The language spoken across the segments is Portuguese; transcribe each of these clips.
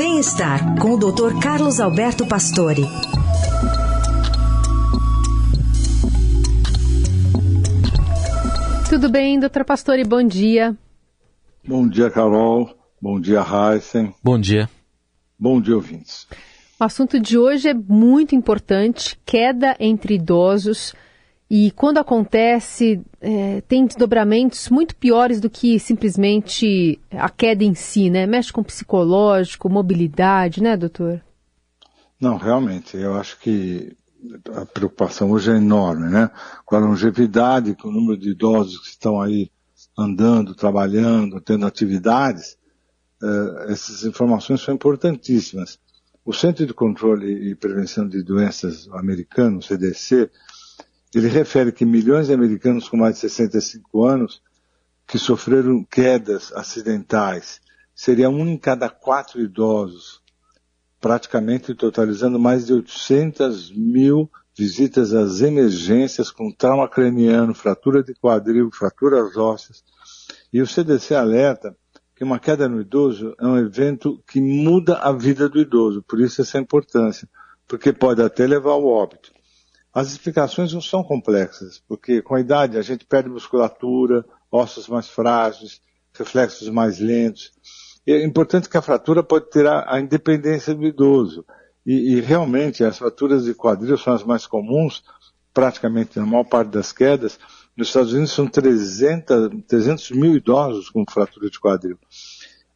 Bem-estar com o Dr. Carlos Alberto Pastore. Tudo bem, doutor Pastore? Bom dia. Bom dia, Carol. Bom dia, Heisen. Bom dia. Bom dia, ouvintes. O assunto de hoje é muito importante: queda entre idosos. E quando acontece, é, tem desdobramentos muito piores do que simplesmente a queda em si, né? Mexe com psicológico, mobilidade, né, doutor? Não, realmente, eu acho que a preocupação hoje é enorme, né? Com a longevidade, com o número de idosos que estão aí andando, trabalhando, tendo atividades, uh, essas informações são importantíssimas. O Centro de Controle e Prevenção de Doenças americano, CDC, ele refere que milhões de americanos com mais de 65 anos que sofreram quedas acidentais seria um em cada quatro idosos, praticamente totalizando mais de 800 mil visitas às emergências com trauma craniano, fratura de quadril, fraturas ósseas. E o CDC alerta que uma queda no idoso é um evento que muda a vida do idoso, por isso essa importância, porque pode até levar ao óbito. As explicações não são complexas, porque com a idade a gente perde musculatura, ossos mais frágeis, reflexos mais lentos. É importante que a fratura pode ter a, a independência do idoso. E, e, realmente as fraturas de quadril são as mais comuns, praticamente na maior parte das quedas. Nos Estados Unidos são 300, 300 mil idosos com fratura de quadril.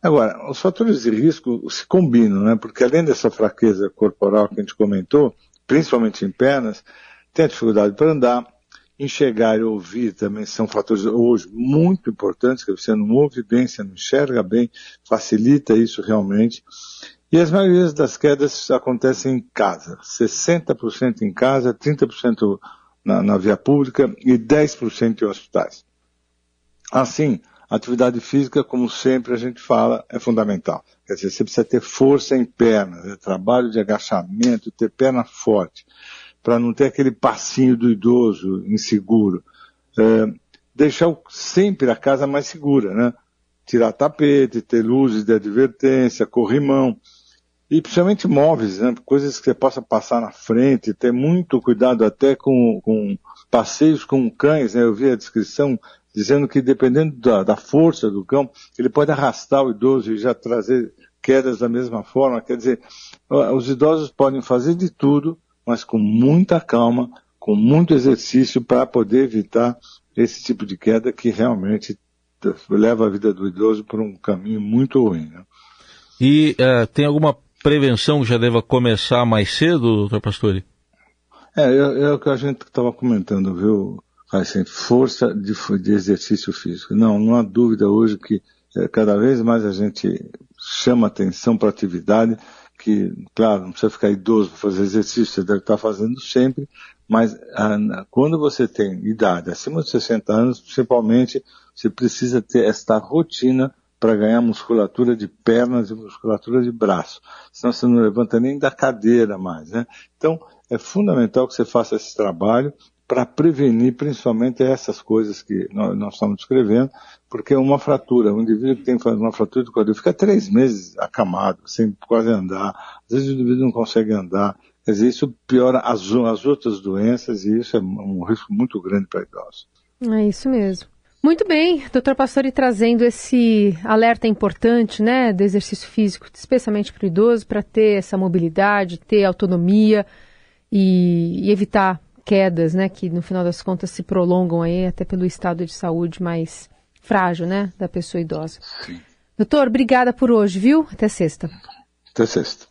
Agora, os fatores de risco se combinam, né? Porque além dessa fraqueza corporal que a gente comentou, principalmente em pernas, tem a dificuldade para andar, enxergar e ouvir também são fatores hoje muito importantes, que você não ouve bem, você não enxerga bem, facilita isso realmente. E as maiorias das quedas acontecem em casa, 60% em casa, 30% na, na via pública e 10% em hospitais. Assim, atividade física, como sempre a gente fala, é fundamental. Quer dizer, você precisa ter força em pernas, é trabalho de agachamento, ter perna forte, para não ter aquele passinho do idoso inseguro. É, deixar sempre a casa mais segura, né? Tirar tapete, ter luzes de advertência, corrimão. E principalmente móveis, né? Coisas que você possa passar na frente, ter muito cuidado até com, com passeios com cães, né? Eu vi a descrição dizendo que dependendo da, da, força do cão, ele pode arrastar o idoso e já trazer quedas da mesma forma. Quer dizer, os idosos podem fazer de tudo, mas com muita calma, com muito exercício para poder evitar esse tipo de queda que realmente leva a vida do idoso por um caminho muito ruim. Né? E uh, tem alguma prevenção que já deva começar mais cedo, doutor Pastore? É, é, é o que a gente estava comentando, viu? Assim, força de, de, exercício físico. Não, não há dúvida hoje que é, cada vez mais a gente chama atenção para atividade, que, claro, não precisa ficar idoso para fazer exercício, você deve estar fazendo sempre, mas a, quando você tem idade acima de 60 anos, principalmente, você precisa ter esta rotina para ganhar musculatura de pernas e musculatura de braço. Senão você não levanta nem da cadeira mais, né? Então, é fundamental que você faça esse trabalho para prevenir principalmente essas coisas que nós, nós, estamos descrevendo, porque uma fratura, um indivíduo que tem uma fratura do quadril fica três meses acamado, sem quase andar, às vezes o indivíduo não consegue andar, quer dizer, isso piora as, as outras doenças e isso é um risco muito grande para idosos. É isso mesmo. Muito bem, doutor Pastore trazendo esse alerta importante, né, do exercício físico, especialmente para o idoso, para ter essa mobilidade, ter autonomia e, e evitar quedas, né, que no final das contas se prolongam aí até pelo estado de saúde mais frágil, né, da pessoa idosa. Sim. Doutor, obrigada por hoje, viu? Até sexta. Até sexta.